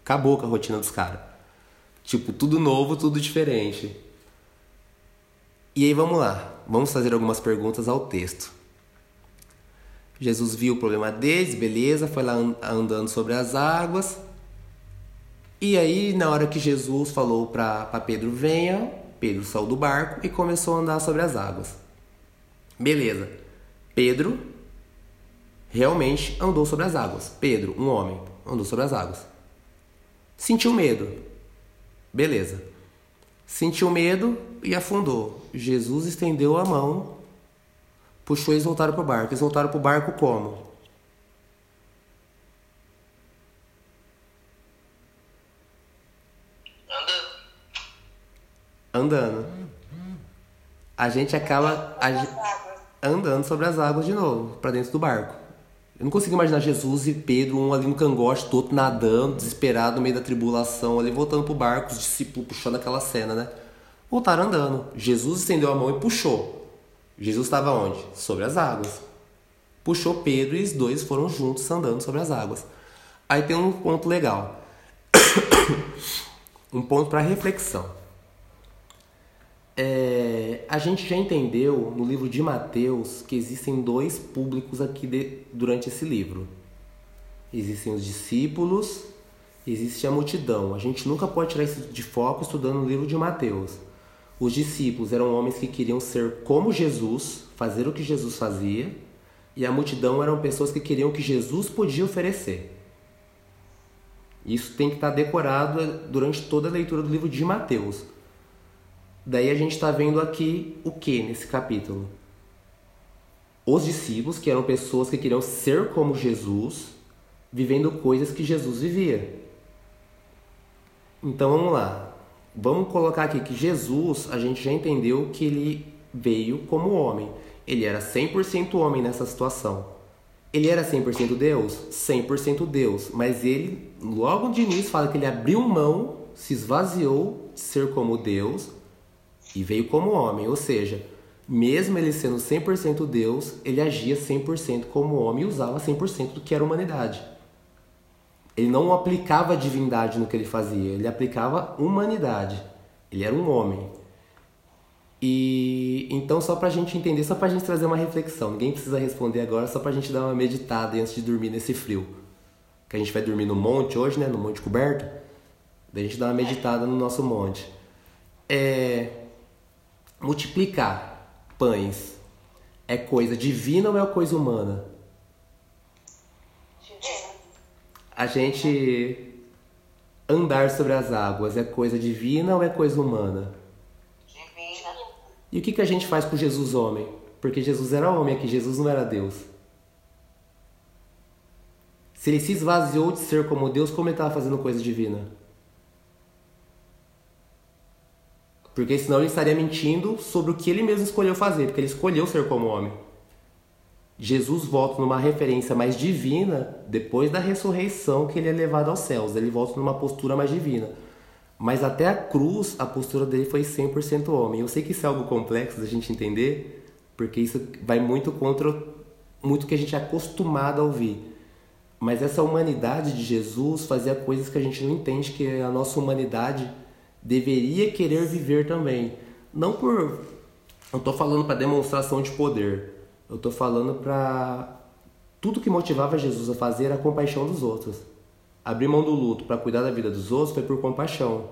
Acabou com a rotina dos caras. Tipo, tudo novo, tudo diferente. E aí vamos lá. vamos fazer algumas perguntas ao texto. Jesus viu o problema deles, beleza, foi lá andando sobre as águas. E aí, na hora que Jesus falou para Pedro venha, Pedro saiu do barco e começou a andar sobre as águas. Beleza. Pedro realmente andou sobre as águas. Pedro, um homem, andou sobre as águas. Sentiu medo. Beleza. Sentiu medo e afundou. Jesus estendeu a mão, puxou e eles voltaram para o barco. Eles voltaram para o barco como? Andando. A gente acaba a, andando sobre as águas de novo, para dentro do barco. Eu não consigo imaginar Jesus e Pedro, um ali no cangote, todo nadando, desesperado no meio da tribulação, ali voltando pro barco, os discípulos puxando aquela cena, né? Voltaram andando. Jesus estendeu a mão e puxou. Jesus estava onde? Sobre as águas. Puxou Pedro e os dois foram juntos andando sobre as águas. Aí tem um ponto legal. [coughs] um ponto para reflexão. É, a gente já entendeu no livro de Mateus que existem dois públicos aqui de, durante esse livro. Existem os discípulos, existe a multidão. A gente nunca pode tirar isso de foco estudando o livro de Mateus. Os discípulos eram homens que queriam ser como Jesus, fazer o que Jesus fazia, e a multidão eram pessoas que queriam o que Jesus podia oferecer. Isso tem que estar decorado durante toda a leitura do livro de Mateus. Daí a gente está vendo aqui o que nesse capítulo? Os discípulos, que eram pessoas que queriam ser como Jesus, vivendo coisas que Jesus vivia. Então vamos lá. Vamos colocar aqui que Jesus, a gente já entendeu que ele veio como homem. Ele era 100% homem nessa situação. Ele era 100% Deus? 100% Deus. Mas ele, logo de início, fala que ele abriu mão, se esvaziou de ser como Deus e veio como homem, ou seja, mesmo ele sendo 100% Deus, ele agia 100% como homem e usava 100% do que era humanidade. Ele não aplicava divindade no que ele fazia, ele aplicava humanidade. Ele era um homem. E então, só para a gente entender, só para a gente trazer uma reflexão, ninguém precisa responder agora, só para a gente dar uma meditada antes de dormir nesse frio. Que a gente vai dormir no monte hoje, né? No monte coberto. Daí a gente dá uma meditada no nosso monte. É, multiplicar pães é coisa divina ou é coisa humana? Divina. A gente andar sobre as águas é coisa divina ou é coisa humana? Divina. E o que, que a gente faz com Jesus homem? Porque Jesus era homem aqui, Jesus não era Deus. Se ele se esvaziou de ser como Deus, como ele estava fazendo coisa divina? Porque senão ele estaria mentindo sobre o que ele mesmo escolheu fazer, porque ele escolheu ser como homem. Jesus volta numa referência mais divina depois da ressurreição que ele é levado aos céus. Ele volta numa postura mais divina. Mas até a cruz, a postura dele foi 100% homem. Eu sei que isso é algo complexo da gente entender, porque isso vai muito contra muito que a gente é acostumado a ouvir. Mas essa humanidade de Jesus fazia coisas que a gente não entende que a nossa humanidade deveria querer viver também. Não por. Eu estou falando para demonstração de poder. Eu estou falando para. Tudo que motivava Jesus a fazer era a compaixão dos outros. Abrir mão do luto para cuidar da vida dos outros foi por compaixão.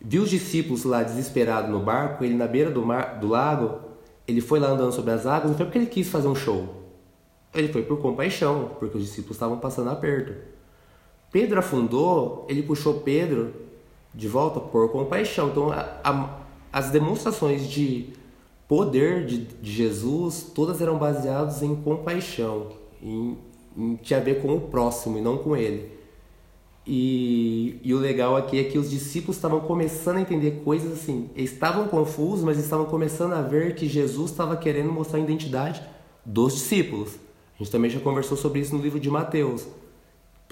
Viu os discípulos lá desesperados no barco, ele na beira do, mar, do lago, ele foi lá andando sobre as águas, não foi porque ele quis fazer um show. Ele foi por compaixão, porque os discípulos estavam passando aperto. Pedro afundou, ele puxou Pedro de volta por compaixão. Então, a, a, as demonstrações de poder de, de, Jesus, todas eram baseadas em compaixão, em, em tinha a ver com o próximo e não com ele. E, e o legal aqui é que os discípulos estavam começando a entender coisas assim, estavam confusos, mas estavam começando a ver que Jesus estava querendo mostrar a identidade dos discípulos. A gente também já conversou sobre isso no livro de Mateus.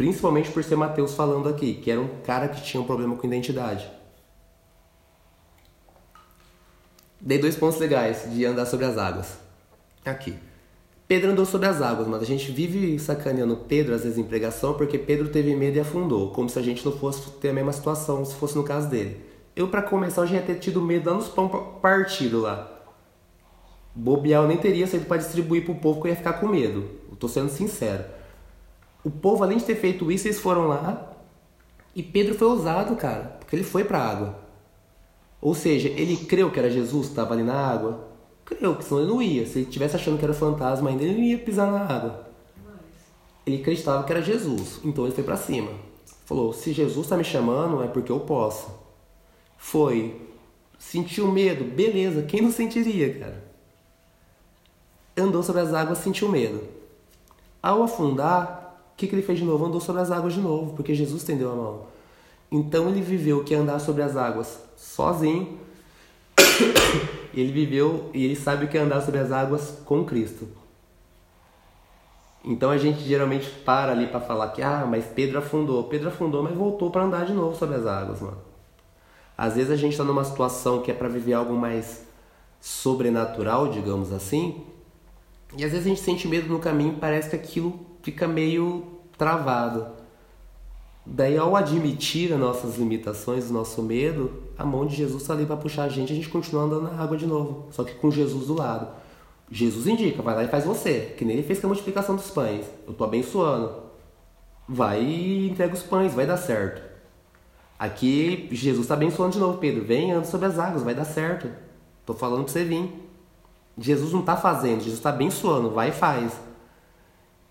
Principalmente por ser Mateus falando aqui, que era um cara que tinha um problema com identidade. Dei dois pontos legais de andar sobre as águas. Aqui. Pedro andou sobre as águas, mas a gente vive sacaneando Pedro, às vezes em pregação, porque Pedro teve medo e afundou, como se a gente não fosse ter a mesma situação, se fosse no caso dele. Eu, para começar, eu já ia ter tido medo lá nos pão partido lá. bobear eu nem teria saído para distribuir pro povo que eu ia ficar com medo. Eu tô sendo sincero. O povo, além de ter feito isso, eles foram lá e Pedro foi ousado, cara, porque ele foi pra água. Ou seja, ele creu que era Jesus que estava ali na água? Creu, que senão ele não ia. Se ele estivesse achando que era fantasma ainda, ele não ia pisar na água. Ele acreditava que era Jesus, então ele foi para cima. Falou: se Jesus está me chamando, é porque eu posso. Foi. Sentiu medo? Beleza, quem não sentiria, cara? Andou sobre as águas, sentiu medo. Ao afundar, que, que ele fez de novo? Andou sobre as águas de novo, porque Jesus estendeu a mão. Então ele viveu que é andar sobre as águas sozinho. [coughs] ele viveu e ele sabe o que é andar sobre as águas com Cristo. Então a gente geralmente para ali para falar que ah, mas Pedro afundou. Pedro afundou, mas voltou para andar de novo sobre as águas, mano. Às vezes a gente está numa situação que é para viver algo mais sobrenatural, digamos assim, e às vezes a gente sente medo no caminho, parece que aquilo fica meio travado. Daí, ao admitir as nossas limitações, o nosso medo, a mão de Jesus está ali para puxar a gente, a gente continua andando na água de novo, só que com Jesus do lado. Jesus indica, vai lá e faz você, que nem ele fez com a multiplicação dos pães. Eu tô abençoando. Vai e entrega os pães, vai dar certo. Aqui, Jesus está abençoando de novo, Pedro. Vem, anda sobre as águas, vai dar certo. Tô falando para você vir. Jesus não está fazendo, Jesus está abençoando, vai e faz.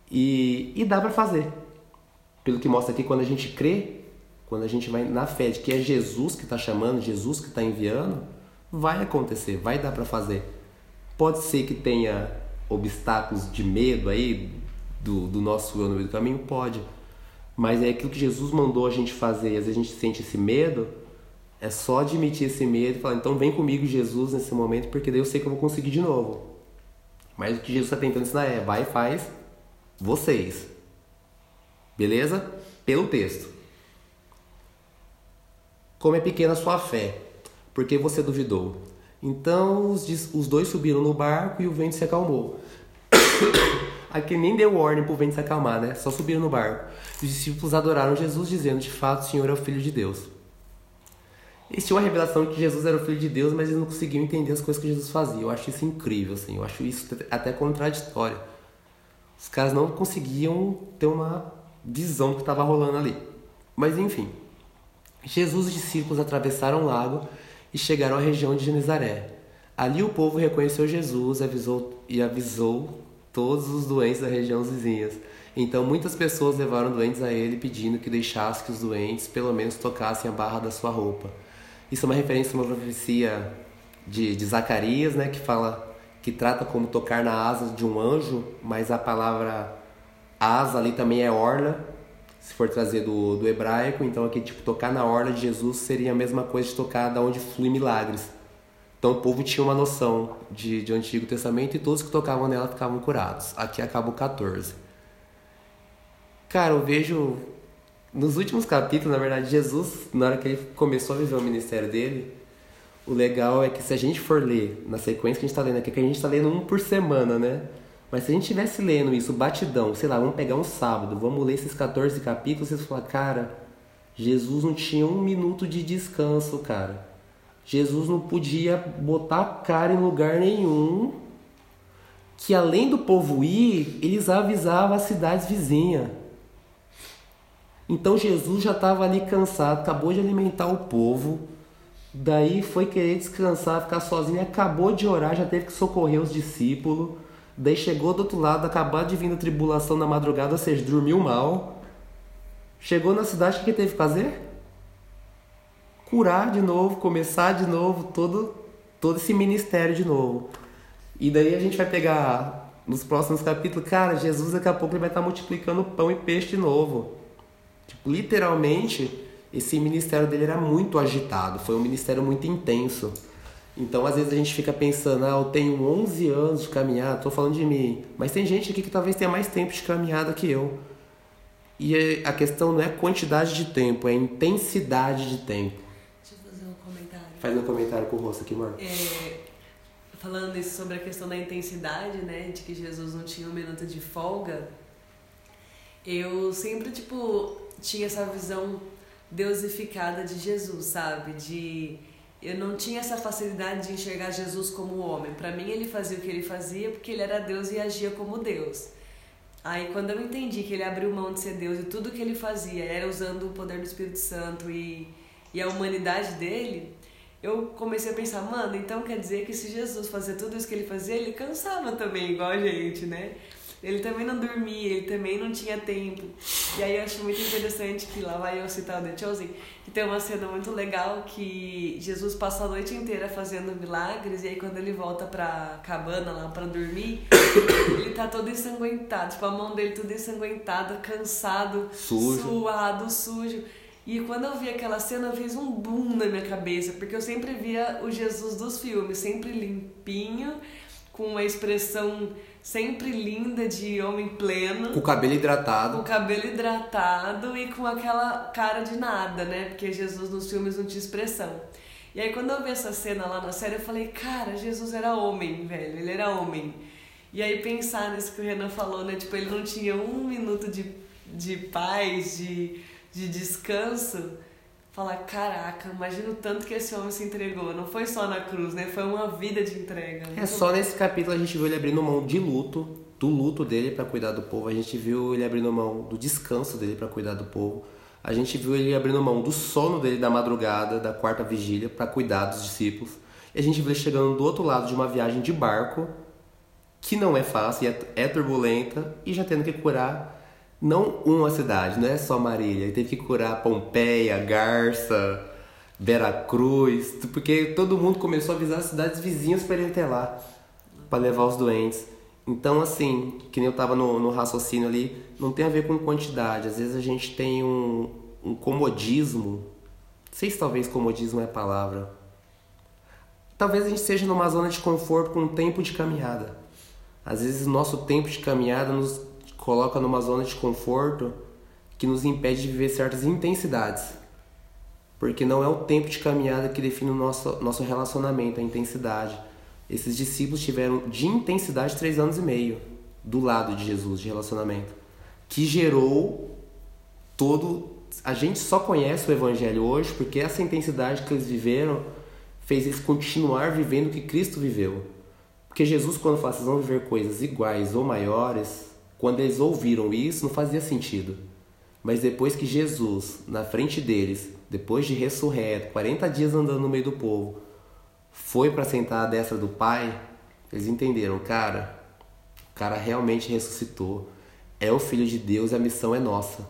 E, e dá para fazer. Pelo que mostra aqui, quando a gente crê, quando a gente vai na fé de que é Jesus que está chamando, Jesus que está enviando, vai acontecer, vai dar para fazer. Pode ser que tenha obstáculos de medo aí do, do nosso eu no meio do caminho? Pode. Mas é aquilo que Jesus mandou a gente fazer e às vezes a gente sente esse medo, é só admitir esse medo e falar, então vem comigo Jesus nesse momento, porque daí eu sei que eu vou conseguir de novo. Mas o que Jesus está tentando ensinar é, vai e faz vocês. Beleza? Pelo texto. Como é pequena sua fé? Porque você duvidou. Então os, os dois subiram no barco e o vento se acalmou. [coughs] Aqui nem deu ordem para o vento se acalmar, né? Só subiram no barco. Os discípulos adoraram Jesus, dizendo: De fato, o Senhor é o Filho de Deus. Eles tinham a revelação de que Jesus era o Filho de Deus, mas eles não conseguiam entender as coisas que Jesus fazia. Eu acho isso incrível, assim. Eu acho isso até contraditório. Os caras não conseguiam ter uma visão que estava rolando ali. Mas enfim, Jesus e os discípulos atravessaram o lago e chegaram à região de Genezaré. Ali o povo reconheceu Jesus avisou, e avisou todos os doentes da região vizinhas. Então muitas pessoas levaram doentes a ele, pedindo que deixasse que os doentes pelo menos tocassem a barra da sua roupa. Isso é uma referência a uma profecia de, de Zacarias, né, que fala que trata como tocar na asa de um anjo, mas a palavra asa ali também é orla, se for trazer do, do hebraico, então aqui tipo tocar na orla de Jesus seria a mesma coisa de tocar da onde flui milagres. Então o povo tinha uma noção de, de Antigo Testamento e todos que tocavam nela ficavam curados. Aqui acaba o 14. Cara, eu vejo nos últimos capítulos, na verdade, Jesus, na hora que ele começou a viver o ministério dele, o legal é que se a gente for ler na sequência que a gente está lendo aqui, que a gente está lendo um por semana, né? Mas se a gente estivesse lendo isso batidão, sei lá, vamos pegar um sábado, vamos ler esses 14 capítulos, vocês falar, cara, Jesus não tinha um minuto de descanso, cara. Jesus não podia botar cara em lugar nenhum. Que além do povo ir, eles avisavam as cidades vizinhas. Então Jesus já estava ali cansado, acabou de alimentar o povo, daí foi querer descansar, ficar sozinho, acabou de orar, já teve que socorrer os discípulos. Daí chegou do outro lado, acabou de vir da tribulação na madrugada, ou seja, dormiu mal. Chegou na cidade, o que teve que fazer? Curar de novo, começar de novo, todo, todo esse ministério de novo. E daí a gente vai pegar nos próximos capítulos, cara, Jesus daqui a pouco ele vai estar multiplicando pão e peixe de novo. Tipo, literalmente, esse ministério dele era muito agitado, foi um ministério muito intenso. Então, às vezes a gente fica pensando, ah, eu tenho 11 anos de caminhada, tô falando de mim. Mas tem gente aqui que talvez tenha mais tempo de caminhada que eu. E a questão não é quantidade de tempo, é intensidade de tempo. Deixa eu fazer um comentário. Faz um comentário com o rosto aqui, amor. É, falando isso sobre a questão da intensidade, né? De que Jesus não tinha um minuto de folga. Eu sempre, tipo, tinha essa visão deusificada de Jesus, sabe? De eu não tinha essa facilidade de enxergar Jesus como homem. Para mim, ele fazia o que ele fazia porque ele era Deus e agia como Deus. Aí, quando eu entendi que ele abriu mão de ser Deus e tudo que ele fazia era usando o poder do Espírito Santo e, e a humanidade dele, eu comecei a pensar, mano, então quer dizer que se Jesus fazia tudo isso que ele fazia, ele cansava também, igual a gente, né? Ele também não dormia, ele também não tinha tempo. E aí eu acho muito interessante que lá vai eu citar o The Chosen, que tem uma cena muito legal que Jesus passa a noite inteira fazendo milagres e aí quando ele volta pra cabana lá pra dormir, [coughs] ele tá todo ensanguentado, tipo a mão dele toda ensanguentada, cansado, Sujo. suado, sujo. E quando eu vi aquela cena, fez um boom na minha cabeça, porque eu sempre via o Jesus dos filmes, sempre limpinho, com uma expressão sempre linda de homem pleno, Com o cabelo com hidratado. o cabelo hidratado e com aquela cara de nada, né? Porque Jesus nos filmes não tinha expressão. E aí quando eu vi essa cena lá na série, eu falei, cara, Jesus era homem, velho, ele era homem. E aí pensar nisso que o Renan falou, né? Tipo, ele não tinha um minuto de, de paz, de, de descanso. Falar, caraca, imagina o tanto que esse homem se entregou. Não foi só na cruz, né? Foi uma vida de entrega. É só nesse capítulo a gente viu ele abrindo mão de luto, do luto dele pra cuidar do povo. A gente viu ele abrindo mão do descanso dele pra cuidar do povo. A gente viu ele abrindo mão do sono dele da madrugada, da quarta vigília, pra cuidar dos discípulos. E a gente viu ele chegando do outro lado de uma viagem de barco, que não é fácil, é, é turbulenta, e já tendo que curar não uma cidade, não é só Marília. Ele teve que curar Pompeia, Garça, Veracruz, porque todo mundo começou a avisar as cidades vizinhas para ele ter lá, para levar os doentes. Então, assim, que nem eu tava no, no raciocínio ali, não tem a ver com quantidade. Às vezes a gente tem um, um comodismo. Não sei se talvez comodismo é a palavra. Talvez a gente seja numa zona de conforto com um tempo de caminhada. Às vezes o nosso tempo de caminhada nos coloca numa zona de conforto que nos impede de viver certas intensidades. Porque não é o tempo de caminhada que define o nosso, nosso relacionamento, a intensidade. Esses discípulos tiveram de intensidade três anos e meio do lado de Jesus, de relacionamento, que gerou todo. A gente só conhece o Evangelho hoje porque essa intensidade que eles viveram fez eles continuar vivendo o que Cristo viveu. Porque Jesus, quando fala, vocês vão viver coisas iguais ou maiores, quando eles ouviram isso, não fazia sentido. Mas depois que Jesus, na frente deles, depois de ressurreto, 40 dias andando no meio do povo, foi para sentar à destra do Pai, eles entenderam, cara, o cara realmente ressuscitou, é o Filho de Deus e a missão é nossa.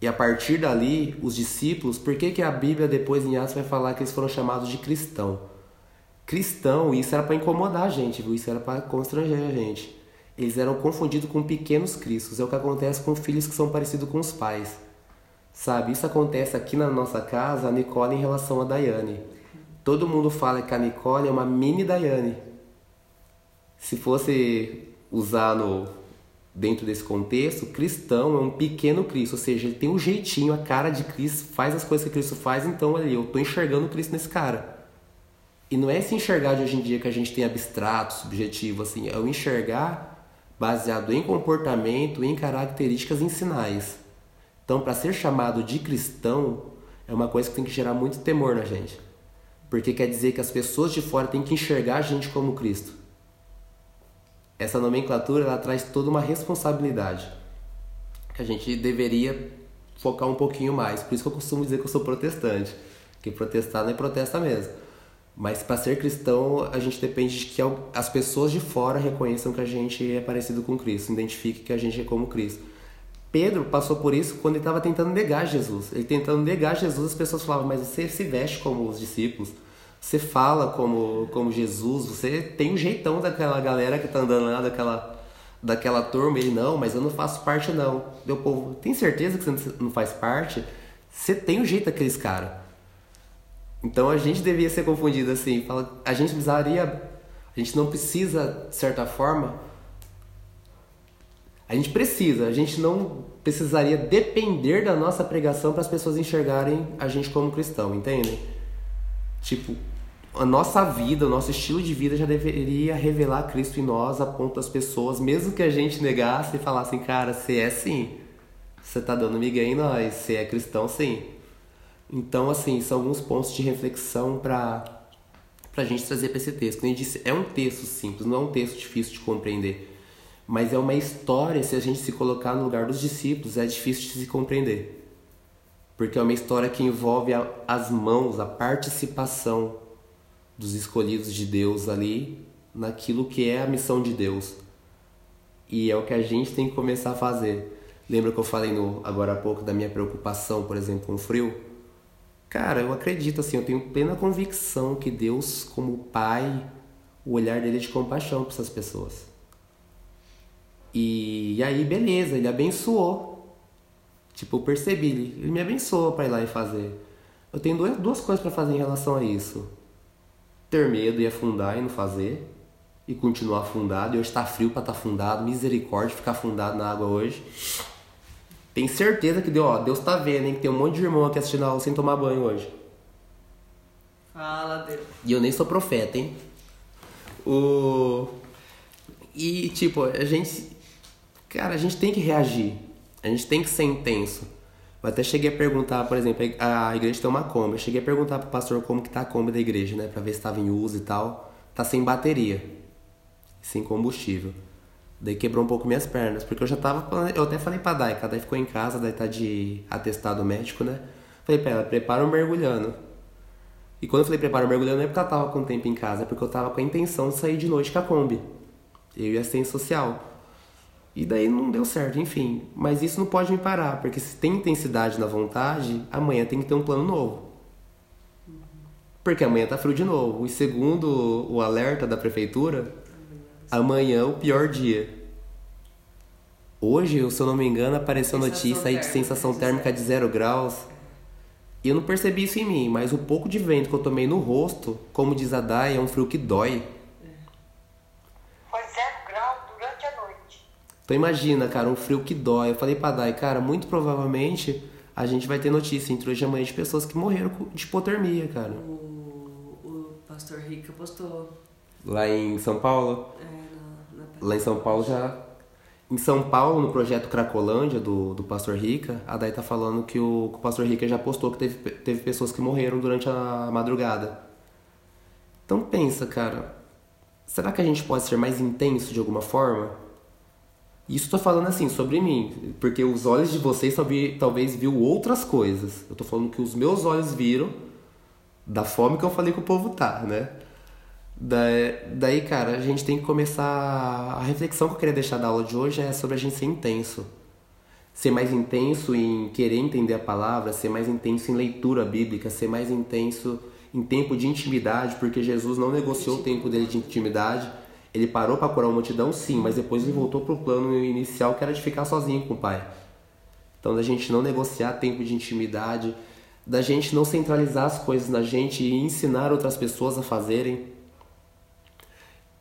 E a partir dali, os discípulos, por que, que a Bíblia depois em Atos vai falar que eles foram chamados de cristão? Cristão, isso era para incomodar a gente, viu? Isso era para constranger a gente. Eles eram confundidos com pequenos cristos. É o que acontece com filhos que são parecidos com os pais. Sabe? Isso acontece aqui na nossa casa, a Nicole em relação a Daiane. Todo mundo fala que a Nicole é uma mini Daiane. Se fosse usar no dentro desse contexto, cristão é um pequeno Cristo, ou seja, ele tem um jeitinho, a cara de Cristo, faz as coisas que Cristo faz, então ali eu tô enxergando Cristo nesse cara. E não é esse enxergar de hoje em dia que a gente tem abstrato, subjetivo, assim, é o enxergar baseado em comportamento, em características, em sinais. Então, para ser chamado de cristão, é uma coisa que tem que gerar muito temor na gente. Porque quer dizer que as pessoas de fora têm que enxergar a gente como Cristo. Essa nomenclatura ela traz toda uma responsabilidade que a gente deveria focar um pouquinho mais. Por isso que eu costumo dizer que eu sou protestante, que protestar não é protesta mesmo. Mas para ser cristão, a gente depende de que as pessoas de fora reconheçam que a gente é parecido com Cristo, identifiquem que a gente é como Cristo. Pedro passou por isso quando ele estava tentando negar Jesus. Ele tentando negar Jesus, as pessoas falavam: Mas você se veste como os discípulos, você fala como, como Jesus, você tem um jeitão daquela galera que está andando lá, daquela, daquela turma. Ele: Não, mas eu não faço parte, não. Meu povo, tem certeza que você não faz parte? Você tem o um jeito daqueles caras. Então a gente devia ser confundido assim. Fala, a gente precisaria. A gente não precisa, de certa forma. A gente precisa, a gente não precisaria depender da nossa pregação para as pessoas enxergarem a gente como cristão, entende? Tipo, a nossa vida, o nosso estilo de vida já deveria revelar Cristo em nós a ponto das pessoas, mesmo que a gente negasse e falasse, cara, você é sim, você tá dando migué em nós, você é cristão sim. Então, assim, são alguns pontos de reflexão para a gente trazer para esse texto. Como eu disse, é um texto simples, não é um texto difícil de compreender. Mas é uma história, se a gente se colocar no lugar dos discípulos, é difícil de se compreender. Porque é uma história que envolve a, as mãos, a participação dos escolhidos de Deus ali naquilo que é a missão de Deus. E é o que a gente tem que começar a fazer. Lembra que eu falei no, agora há pouco da minha preocupação, por exemplo, com o frio? Cara, eu acredito assim, eu tenho plena convicção que Deus, como Pai, o olhar dele é de compaixão para essas pessoas. E, e, aí, beleza, ele abençoou. Tipo, eu percebi, ele, ele me abençoou para ir lá e fazer. Eu tenho duas, duas coisas para fazer em relação a isso: ter medo e afundar e não fazer, e continuar afundado. E hoje está frio para estar tá afundado, misericórdia ficar afundado na água hoje. Tenho certeza que Deus, ó, Deus tá vendo, hein? Que tem um monte de irmão aqui assistindo a aula sem tomar banho hoje. Fala, Deus. E eu nem sou profeta, hein? O... E, tipo, a gente. Cara, a gente tem que reagir. A gente tem que ser intenso. Eu até cheguei a perguntar, por exemplo, a igreja tem uma Kombi. Eu cheguei a perguntar pro pastor como que tá a Kombi da igreja, né? Pra ver se tava em uso e tal. Tá sem bateria. Sem combustível. Daí quebrou um pouco minhas pernas, porque eu já tava. Eu até falei pra Dai, a Dai ficou em casa, daí tá de atestado médico, né? Falei pra ela, prepara um mergulhando. E quando eu falei prepara um mergulhando, não é porque ela tava com tempo em casa, é porque eu tava com a intenção de sair de noite com a Kombi. Eu ia ser social. E daí não deu certo, enfim. Mas isso não pode me parar, porque se tem intensidade na vontade, amanhã tem que ter um plano novo. Porque amanhã tá frio de novo. E segundo o alerta da prefeitura, Amanhã o pior dia. Hoje, se eu não me engano, apareceu sensação notícia aí de sensação térmica de zero graus. E eu não percebi isso em mim, mas o pouco de vento que eu tomei no rosto, como diz a Dai, é um frio que dói. Foi zero grau durante a noite. Então imagina, cara, um frio que dói. Eu falei pra Dai, cara, muito provavelmente a gente vai ter notícia entre hoje e amanhã de pessoas que morreram de hipotermia, cara. O, o pastor Rica postou. Lá em São Paulo? Lá em São Paulo já. Em São Paulo, no projeto Cracolândia do, do Pastor Rica, a Day tá falando que o, o Pastor Rica já postou que teve, teve pessoas que morreram durante a madrugada. Então pensa, cara. Será que a gente pode ser mais intenso de alguma forma? Isso tô falando assim, sobre mim, porque os olhos de vocês talvez viu outras coisas. Eu tô falando que os meus olhos viram da fome que eu falei que o povo tá, né? Daí, cara, a gente tem que começar. A reflexão que eu queria deixar da aula de hoje é sobre a gente ser intenso. Ser mais intenso em querer entender a palavra, ser mais intenso em leitura bíblica, ser mais intenso em tempo de intimidade, porque Jesus não negociou o tempo dele de intimidade. Ele parou para curar uma multidão, sim, mas depois ele voltou para o plano inicial que era de ficar sozinho com o Pai. Então, da gente não negociar tempo de intimidade, da gente não centralizar as coisas na gente e ensinar outras pessoas a fazerem.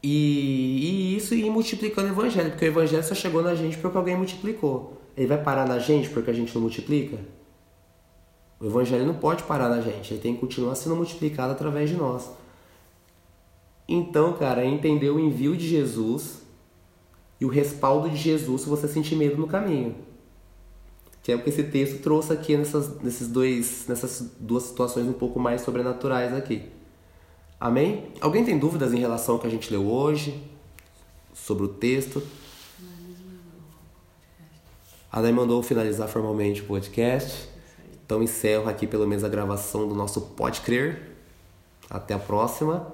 E, e isso ir multiplicando o evangelho, porque o evangelho só chegou na gente porque alguém multiplicou. Ele vai parar na gente porque a gente não multiplica? O evangelho não pode parar na gente, ele tem que continuar sendo multiplicado através de nós. Então, cara, é entender o envio de Jesus e o respaldo de Jesus se você sentir medo no caminho. Que é o que esse texto trouxe aqui nessas, nesses dois, nessas duas situações um pouco mais sobrenaturais aqui. Amém? Alguém tem dúvidas em relação ao que a gente leu hoje? Sobre o texto? A Dai mandou finalizar formalmente o podcast. Então encerro aqui pelo menos a gravação do nosso Pode Crer. Até a próxima.